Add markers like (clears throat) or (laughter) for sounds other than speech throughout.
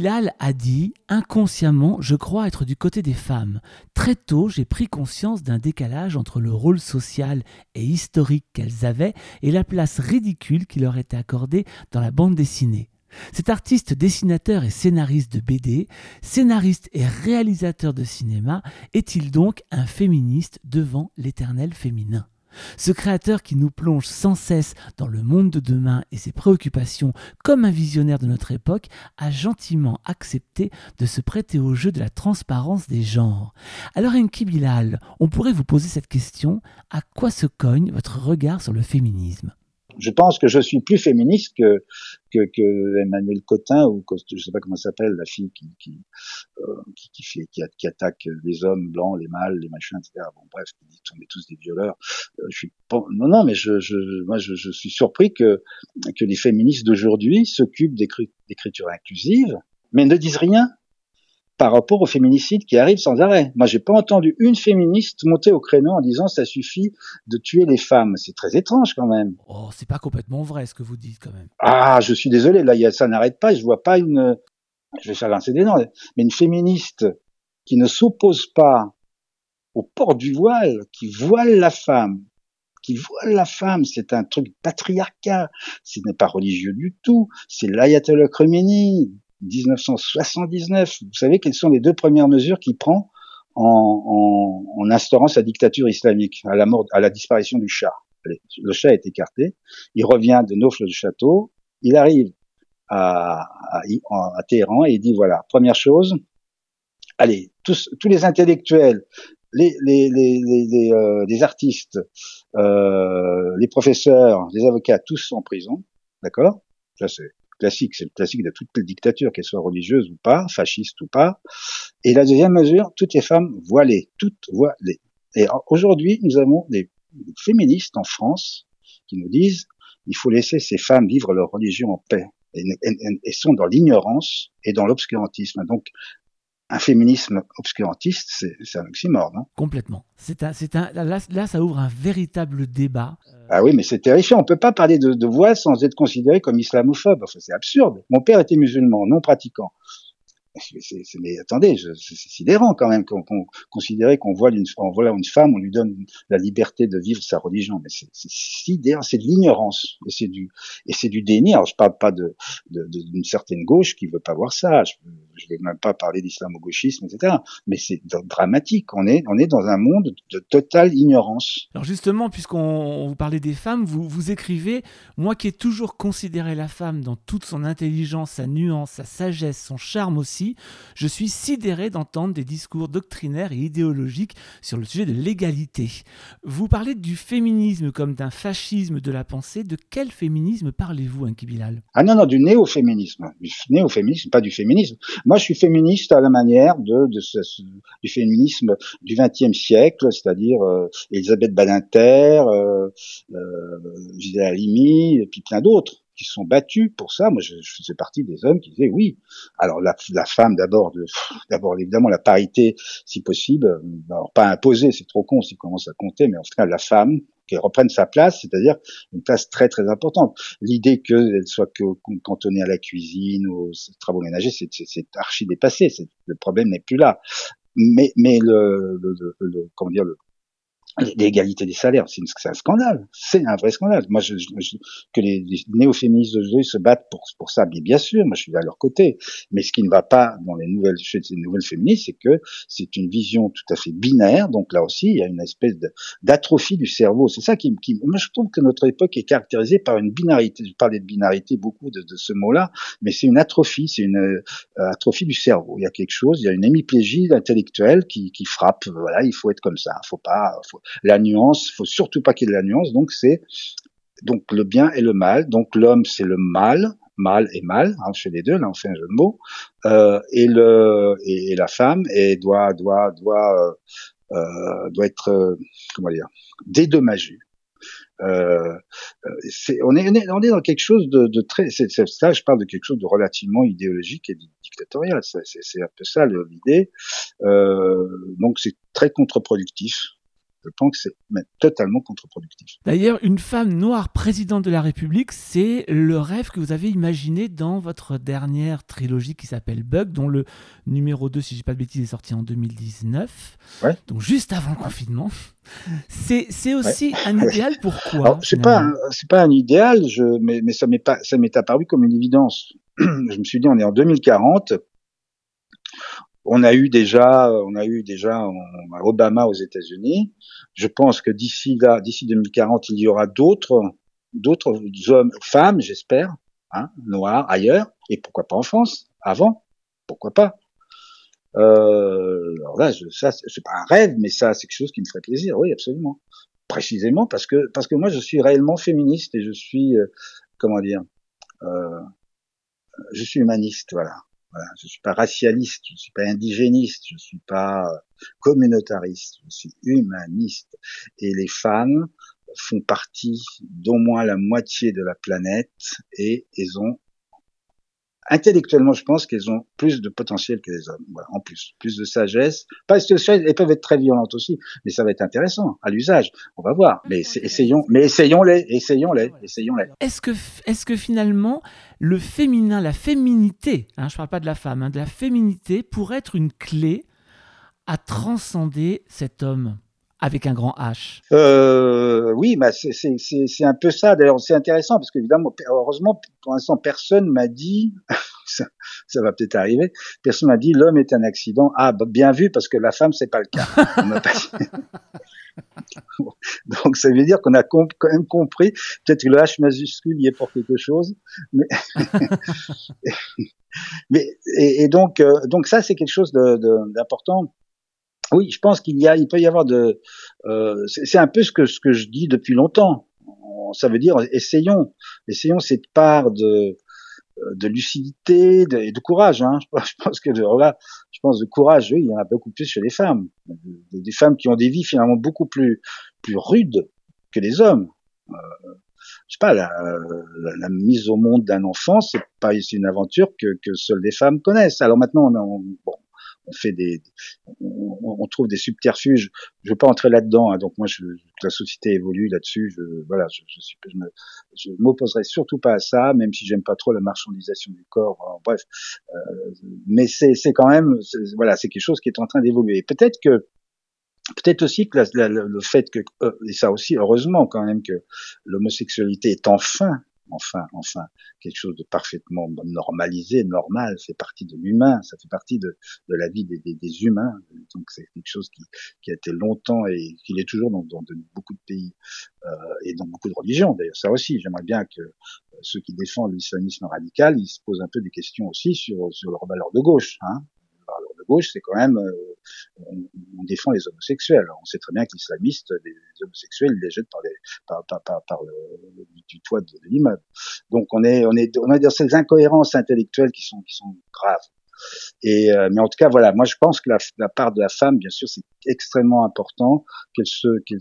Bilal a dit Inconsciemment, je crois être du côté des femmes. Très tôt, j'ai pris conscience d'un décalage entre le rôle social et historique qu'elles avaient et la place ridicule qui leur était accordée dans la bande dessinée. Cet artiste dessinateur et scénariste de BD, scénariste et réalisateur de cinéma, est-il donc un féministe devant l'éternel féminin? Ce créateur qui nous plonge sans cesse dans le monde de demain et ses préoccupations comme un visionnaire de notre époque a gentiment accepté de se prêter au jeu de la transparence des genres. Alors Enki Bilal, on pourrait vous poser cette question, à quoi se cogne votre regard sur le féminisme? Je pense que je suis plus féministe que que, que Emmanuel Cotin ou que, je sais pas comment s'appelle la fille qui qui, euh, qui qui, fait, qui, attaque les hommes blancs, les mâles, les machins, etc. Bon bref, qui dit qu'on est tous des violeurs. Euh, je suis non non, mais je, je moi je, je suis surpris que que les féministes d'aujourd'hui s'occupent d'écriture inclusive, mais ne disent rien par rapport au féminicide qui arrive sans arrêt. Moi, j'ai pas entendu une féministe monter au créneau en disant ça suffit de tuer les femmes. C'est très étrange quand même. Oh, c'est pas complètement vrai ce que vous dites quand même. Ah, je suis désolé. Là, ça n'arrête pas. Je vois pas une. Je vais faire lancer des noms, mais une féministe qui ne s'oppose pas au port du voile, qui voile la femme, qui voile la femme, c'est un truc patriarcat, ce n'est pas religieux du tout, c'est l'ayatollah Khomeini, 1979. Vous savez quelles sont les deux premières mesures qu'il prend en, en, en, instaurant sa dictature islamique à la mort, à la disparition du Shah. Le Shah est écarté. Il revient de Nofle du château. Il arrive à, à, à, Téhéran et il dit voilà, première chose, allez, tous, tous les intellectuels, les, les, les, les, euh, les artistes, euh, les professeurs, les avocats, tous en prison, d'accord? Ça c'est classique, c'est le classique de toutes les dictatures, qu'elles soient religieuses ou pas, fascistes ou pas. Et la deuxième mesure, toutes les femmes voilées, toutes voilées. Et aujourd'hui, nous avons des féministes en France qui nous disent il faut laisser ces femmes vivre leur religion en paix et, sont dans l'ignorance et dans l'obscurantisme. Donc, un féminisme obscurantiste, c'est un oxymore, non? Complètement. C'est un, c'est un, là, là, ça ouvre un véritable débat. Ah oui, mais c'est terrifiant. On peut pas parler de, de voile sans être considéré comme islamophobe. Enfin, c'est absurde. Mon père était musulman, non pratiquant mais attendez, c'est sidérant quand même qu'on considérait qu'on voit une, une femme, on lui donne la liberté de vivre sa religion. Mais c'est sidérant, c'est de l'ignorance et c'est du et c'est du déni. Alors je parle pas de d'une certaine gauche qui veut pas voir ça. Je, je vais même pas parler d'islamo-gauchisme, etc. Mais c'est dramatique. On est on est dans un monde de totale ignorance. Alors justement, puisqu'on vous parlait des femmes, vous vous écrivez moi qui ai toujours considéré la femme dans toute son intelligence, sa nuance, sa sagesse, son charme aussi je suis sidéré d'entendre des discours doctrinaires et idéologiques sur le sujet de l'égalité. Vous parlez du féminisme comme d'un fascisme de la pensée. De quel féminisme parlez-vous, Inki Bilal? Ah non, non, du néo-féminisme. Du néo-féminisme, pas du féminisme. Moi, je suis féministe à la manière de, du féminisme du XXe siècle, c'est-à-dire euh, Elisabeth Badinter, euh, euh, Halimi, et puis plein d'autres qui se sont battus pour ça. Moi, je, je, faisais partie des hommes qui disaient oui. Alors la, la femme d'abord, d'abord évidemment la parité, si possible, alors pas imposer, c'est trop con s'il commence à compter, mais en tout cas la femme qui reprenne sa place, c'est-à-dire une place très très importante. L'idée qu'elle soit que, cantonnée à la cuisine, aux travaux ménagers, c'est archi dépassé. Le problème n'est plus là. Mais, mais le, le, le, comment dire, le, l'égalité des salaires, c'est un scandale, c'est un vrai scandale. Moi, je, je, que les, les néo-féministes d'aujourd'hui se battent pour, pour ça, bien, bien sûr, moi je suis à leur côté. Mais ce qui ne va pas dans les nouvelles, chez les nouvelles féministes, c'est que c'est une vision tout à fait binaire. Donc là aussi, il y a une espèce d'atrophie du cerveau. C'est ça qui, qui, moi je trouve que notre époque est caractérisée par une binarité. Je parlais de binarité beaucoup de, de ce mot-là, mais c'est une atrophie, c'est une euh, atrophie du cerveau. Il y a quelque chose, il y a une hémiplégie intellectuelle qui, qui frappe. Voilà, il faut être comme ça, faut pas. Faut, la nuance, faut surtout pas qu'il y ait de la nuance. Donc c'est donc le bien et le mal. Donc l'homme c'est le mal, mal et mal, hein, chez les deux, là on fait un jeu de mots, euh, et le et, la femme et doit doit doit euh, euh doit être euh, comment dire dédommagée. Euh, on, est, on, est, dans quelque chose de, de très. C'est, ça, je parle de quelque chose de relativement idéologique et dictatorial. C'est, un peu ça l'idée. Euh, donc c'est très contre-productif Je pense que c'est totalement contre-productif. D'ailleurs, une femme noire présidente de la République, c'est le rêve que vous avez imaginé dans votre dernière trilogie qui s'appelle Bug, dont le numéro 2, si je dis pas de bêtises, est sorti en 2019. Ouais. Donc juste avant le confinement. C'est aussi un idéal pourquoi (laughs) C'est pas c'est pas un idéal, je, mais, ça m'est apparu comme une évidence. (clears throat) je me suis dit on est en 2040, on a eu déjà, on a eu déjà Obama aux États-Unis. Je pense que d'ici là, d'ici 2040, il y aura d'autres, d'autres hommes, femmes, j'espère, hein, noirs ailleurs, et pourquoi pas en France, avant, pourquoi pas. Euh, alors là, je, ça, c'est pas un rêve, mais ça, c'est quelque chose qui me ferait plaisir, oui, absolument. Précisément parce que parce que moi, je suis réellement féministe et je suis, euh, comment dire, euh, je suis humaniste, voilà. Voilà, je suis pas racialiste, je suis pas indigéniste, je suis pas communautariste, je suis humaniste. Et les femmes font partie d'au moins la moitié de la planète et elles ont intellectuellement, je pense qu'elles ont plus de potentiel que les hommes. En plus, plus de sagesse. Pas elles peuvent être très violentes aussi, mais ça va être intéressant à l'usage. On va voir. Mais essayons, mais essayons-les, essayons-les, essayons-les. Est-ce que, est-ce que finalement, le féminin, la féminité, hein, je parle pas de la femme, hein, de la féminité, pourrait être une clé à transcender cet homme? Avec un grand H euh, Oui, bah c'est un peu ça. D'ailleurs, c'est intéressant parce qu'évidemment, heureusement, pour l'instant, personne m'a dit, (laughs) ça, ça, va peut-être arriver, personne m'a dit l'homme est un accident. Ah, bah, bien vu, parce que la femme, c'est pas le cas. (laughs) Donc ça veut dire qu'on a quand même compris, peut-être que le H majuscule y est pour quelque chose, mais, (laughs) mais et, et, donc euh, donc ça c'est quelque chose d'important oui, je pense qu'il y a, il peut y avoir de, euh, c'est un peu ce que ce que je dis depuis longtemps. Ça veut dire essayons, essayons cette part de de lucidité et de courage. Hein. (laughs) Je pense que là, je pense de courage, oui, il y en a beaucoup plus chez les femmes, des femmes qui ont des vies finalement beaucoup plus plus rudes que les hommes. Euh, je sais pas, la, la, la, mise au monde d'un enfant, c'est pas une aventure que, que seules les femmes connaissent. Alors maintenant, on, bon, on fait des, on, trouve des subterfuges. Je veux pas entrer là-dedans, hein, donc moi, je, la société évolue là-dessus. Je, voilà, je m'opposerai surtout pas à ça, même si j'aime pas trop la marchandisation du corps. bref, euh, mais c'est, c'est quand même, voilà, c'est quelque chose qui est en train d'évoluer. Peut-être que Peut-être aussi que le fait que, euh, et ça aussi heureusement quand même que l'homosexualité est enfin enfin, enfin, quelque chose de parfaitement normalisé, normal, fait partie de l'humain, ça fait partie de, la vie des, humains. Donc c'est quelque chose qui, a été longtemps et qui l'est toujours dans, beaucoup de pays euh, et dans beaucoup de religions. D'ailleurs, ça aussi, j'aimerais bien que euh, ceux qui défendent l'islamisme radical, ils se posent un peu des questions aussi sur, sur leurs valeurs de gauche. Hein c'est quand même, euh, on, défend les homosexuels. On sait très bien que l'islamistes, les, homosexuels, ils les jettent par, les, par, par, par, le, du toit de, l'immeuble. Donc on est, on est, on a dans ces incohérences intellectuelles qui sont, qui sont graves. Et euh, mais en tout cas, voilà, moi je pense que la, part de la femme, bien sûr, c'est extrêmement important qu'elle se, qu'elle,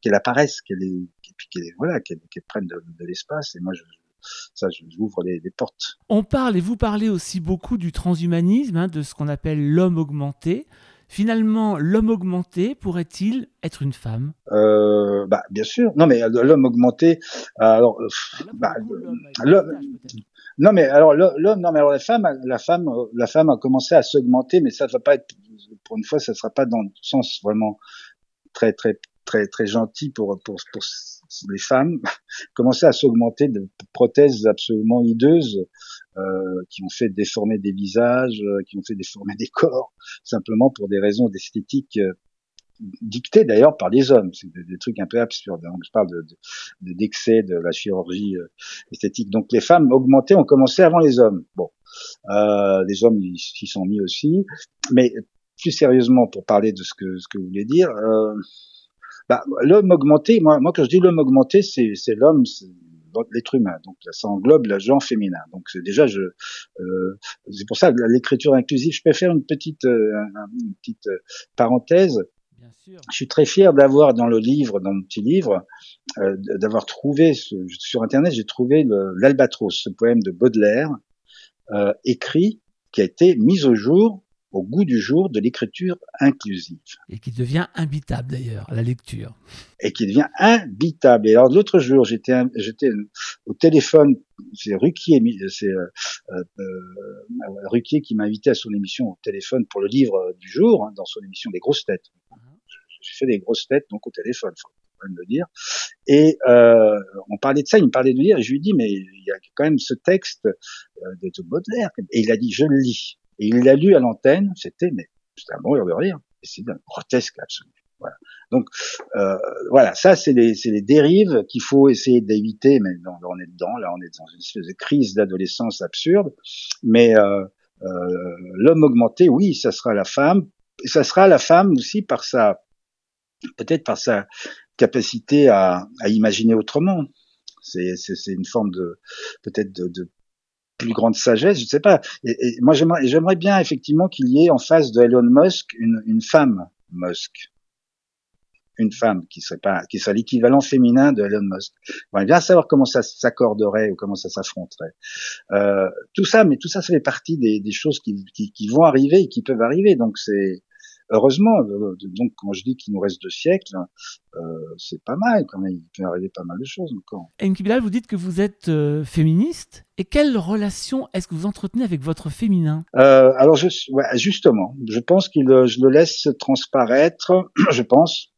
qu'elle, apparaisse, qu'elle est, qu'elle, voilà, qu'elle prenne de, de l'espace. Et moi, je, ça, j'ouvre les, les, portes. On parle, et vous parlez aussi beaucoup du transhumanisme, hein, de ce qu'on appelle l'homme augmenté. Finalement, l'homme augmenté pourrait-il être une femme? Euh, bah, Bien sûr. Non, mais euh, l'homme augmenté. Alors, euh, bah, non, mais alors l'homme, non, mais alors la femme, la femme, la femme a commencé à s'augmenter, mais ça ne va pas être, pour une fois, ça ne sera pas dans le sens vraiment très, très, très, très gentil pour, pour, pour les femmes (laughs) commençaient à s'augmenter de prothèses absolument hideuses euh, qui ont fait déformer des visages, euh, qui ont fait déformer des corps, simplement pour des raisons d'esthétique euh, dictées d'ailleurs par les hommes. C'est des, trucs un peu absurdes. Donc je parle de, d'excès de, la chirurgie euh, esthétique. Donc les femmes augmentées ont commencé avant les hommes. Bon, les hommes s'y sont mis aussi, mais plus sérieusement pour parler de ce que ce que vous voulez dire. Euh, bah, l'homme augmenté, moi, moi quand je dis l'homme augmenté, c'est, c'est l'homme, l'être humain. Donc ça englobe le genre féminin. Donc c'est déjà je, euh, c'est pour ça l'écriture inclusive. Je peux faire une petite, euh, une petite euh, parenthèse. Bien sûr. Je suis très fier d'avoir dans le livre, dans mon petit livre, euh, d'avoir trouvé sur internet, j'ai trouvé l'Albatros, ce poème de Baudelaire, euh, écrit, qui a été mis au jour au goût du jour de l'écriture inclusive. Et qui devient imbitable d'ailleurs, la lecture. Et qui devient imbitable. Et alors l'autre jour, j'étais j'étais au téléphone, c'est Ruquier, c'est euh, euh, Ruquier qui m'a invité à son émission au téléphone pour le livre du jour, hein, dans son émission des grosses têtes. J'ai fait des grosses têtes donc au téléphone, faut quand même le dire. Et euh, on parlait de ça, il me parlait de lire, et je lui dis mais il y a quand même ce texte de Baudelaire, et il a dit je le lis. Et il l'a lu à l'antenne, c'était mais c'était un mourir de rire. C'est grotesque absolu. Voilà. Donc euh, voilà, ça c'est les, les dérives qu'il faut essayer d'éviter, mais non, on est dedans, là on est dans une espèce de crise d'adolescence absurde. Mais euh, euh, l'homme augmenté, oui, ça sera la femme, et ça sera la femme aussi par sa, peut-être par sa capacité à, à imaginer autrement. C'est une forme de peut-être de, de, plus grande sagesse, je ne sais pas. Et, moi, j'aimerais bien effectivement qu'il y ait en face de Elon Musk une, femme Musk, une femme qui serait pas, qui serait l'équivalent féminin de Elon Musk. J'aimerais bien savoir comment ça s'accorderait ou comment ça s'affronterait. Euh, tout ça, mais tout ça, ça fait partie des, choses qui, qui, vont arriver et qui peuvent arriver. Donc c'est heureusement, euh, donc quand je dis qu'il nous reste deux siècles, euh, c'est pas mal quand même. Il peut arriver pas mal de choses encore. Bilal, vous dites que vous êtes euh, féministe. Et quelle relation est-ce que vous entretenez avec votre féminin? Euh, Alors je, ouais, justement, je pense qu'il, je le laisse transparaître. (clears throat) je pense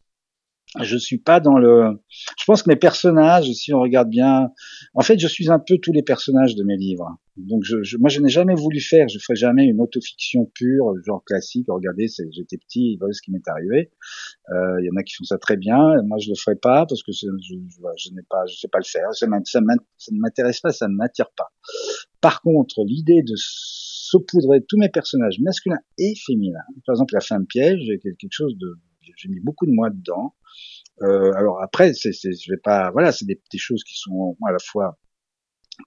je suis pas dans le. Je pense que mes personnages, si on regarde bien, en fait, je suis un peu tous les personnages de mes livres. Donc, je, je moi, je n'ai jamais voulu faire. Je ferai jamais une autofiction pure, genre classique. Regardez, j'étais petit, voilà ce qui m'est arrivé. Euh, il y en a qui font ça très bien. Moi, je le ferai pas parce que je, je, je n'ai pas, je sais pas le faire. Ça, ça, ne m'intéresse pas, ça ne m'attire pas. Par contre, l'idée de saupoudrer tous mes personnages masculins et féminins, par exemple la femme piège, quelque chose de j'ai mis beaucoup de moi dedans. Euh, alors après, c'est, c'est, je vais pas, voilà, c'est des, des, choses qui sont à la fois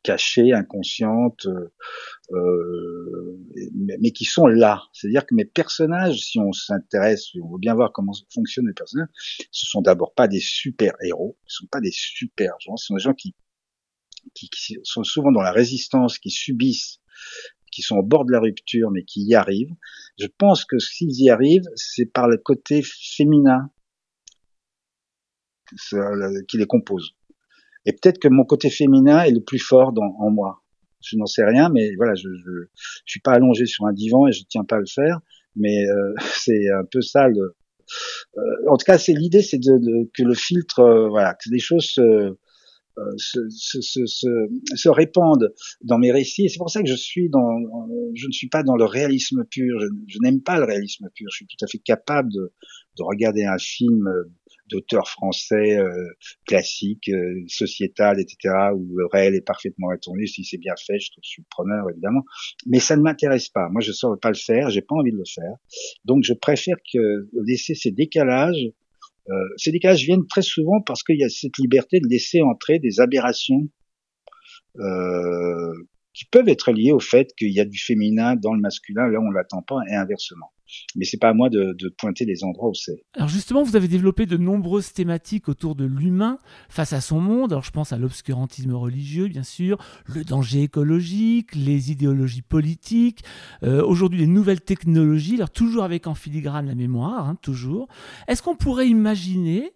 cachées, inconscientes, euh, euh mais, qui sont là. C'est-à-dire que mes personnages, si on s'intéresse, si on veut bien voir comment fonctionnent les personnages, ce sont d'abord pas des super héros, ce sont pas des super gens, ce sont des gens qui, qui, qui sont souvent dans la résistance, qui subissent qui sont au bord de la rupture mais qui y arrivent. Je pense que s'ils y arrivent, c'est par le côté féminin qui les compose. Et peut-être que mon côté féminin est le plus fort dans, en moi. Je n'en sais rien, mais voilà, je, je, je, suis pas allongé sur un divan et je tiens pas à le faire. Mais euh, (laughs) c'est un peu ça. Le, euh, en tout cas, c'est l'idée, c'est de, de, que le filtre, euh, voilà, que les choses se, se, se, se, se, répandent dans mes récits. C'est pour ça que je suis dans, je ne suis pas dans le réalisme pur. Je, n'aime pas le réalisme pur. Je suis tout à fait capable de, de regarder un film d'auteur français euh, classique, euh, sociétal, etc., où le réel est parfaitement retourné. Si c'est bien fait, je, je suis preneur évidemment. Mais ça ne m'intéresse pas. Moi, je ne saurais pas le faire. J'ai pas envie de le faire. Donc, je préfère que laisser ces décalages euh, ces décalages viennent très souvent parce qu'il y a cette liberté de laisser entrer des aberrations euh, qui peuvent être liées au fait qu'il y a du féminin dans le masculin, là on l'attend pas, et inversement mais c'est pas à moi de, de, pointer les endroits où c'est. Alors justement, vous avez développé de nombreuses thématiques autour de l'humain face à son monde. Alors je pense à l'obscurantisme religieux, bien sûr, le danger écologique, les idéologies politiques, euh, aujourd'hui les nouvelles technologies, alors toujours avec en filigrane la mémoire, hein, toujours. Est-ce qu'on pourrait imaginer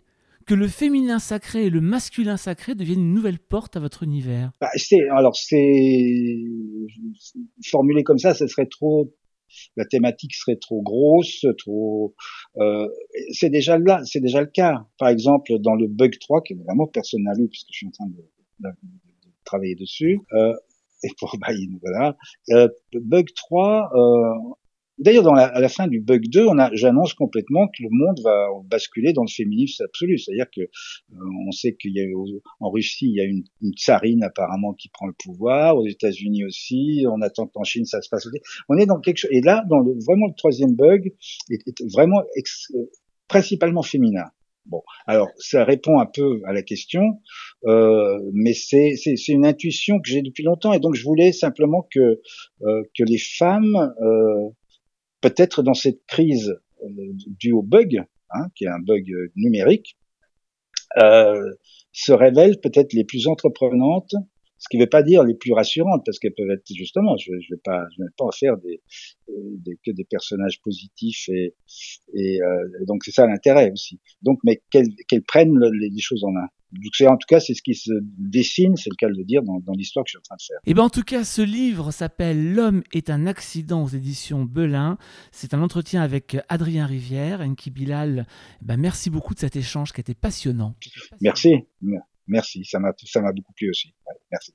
que le féminin sacré et le masculin sacré deviennent une nouvelle porte à votre univers? Bah, Alors c'est formulé comme ça, ce serait trop la thématique serait trop grosse, trop. Euh, c'est déjà là, c'est déjà le cas. Par exemple, dans le bug 3, que vraiment personne n'a lu puisque je suis en train de, travailler dessus. Euh, et pour (laughs) bah, voilà. Euh, bug 3, euh, D'ailleurs, dans la, à la fin du bug 2, on a, j'annonce complètement que le monde va basculer dans le féminisme absolu. C'est-à-dire que euh, on sait qu'il y a en Russie, il y a une, une, tsarine apparemment qui prend le pouvoir, aux États-Unis aussi. On attend qu'en Chine ça se passe. On est dans quelque chose. Et là, dans le, vraiment le troisième bug est, vraiment euh, principalement féminin. Bon, alors ça répond un peu à la question, euh, mais c'est une intuition que j'ai depuis longtemps et donc je voulais simplement que euh, que les femmes euh, peut-être dans cette crise euh, due au bug, hein, qui est un bug euh, numérique, euh, se révèlent peut-être les plus entreprenantes, ce qui ne veut pas dire les plus rassurantes, parce qu'elles peuvent être justement, je ne vais pas, je vais pas en faire des, des, que des personnages positifs et, et euh, donc c'est ça l'intérêt aussi. Donc, mais qu'elles prennent les, choses en main. Donc en tout cas, c'est ce qui se dessine, c'est le cas de le dire, dans, dans l'histoire que je suis en train de faire. Et eh ben en tout cas, ce livre s'appelle L'homme est un accident aux éditions Belin. C'est un entretien avec Adrien Rivière, Enki Bilal. Ben, merci beaucoup de cet échange qui a été passionnant. Merci, merci, ça m'a ça m'a beaucoup plu aussi. merci.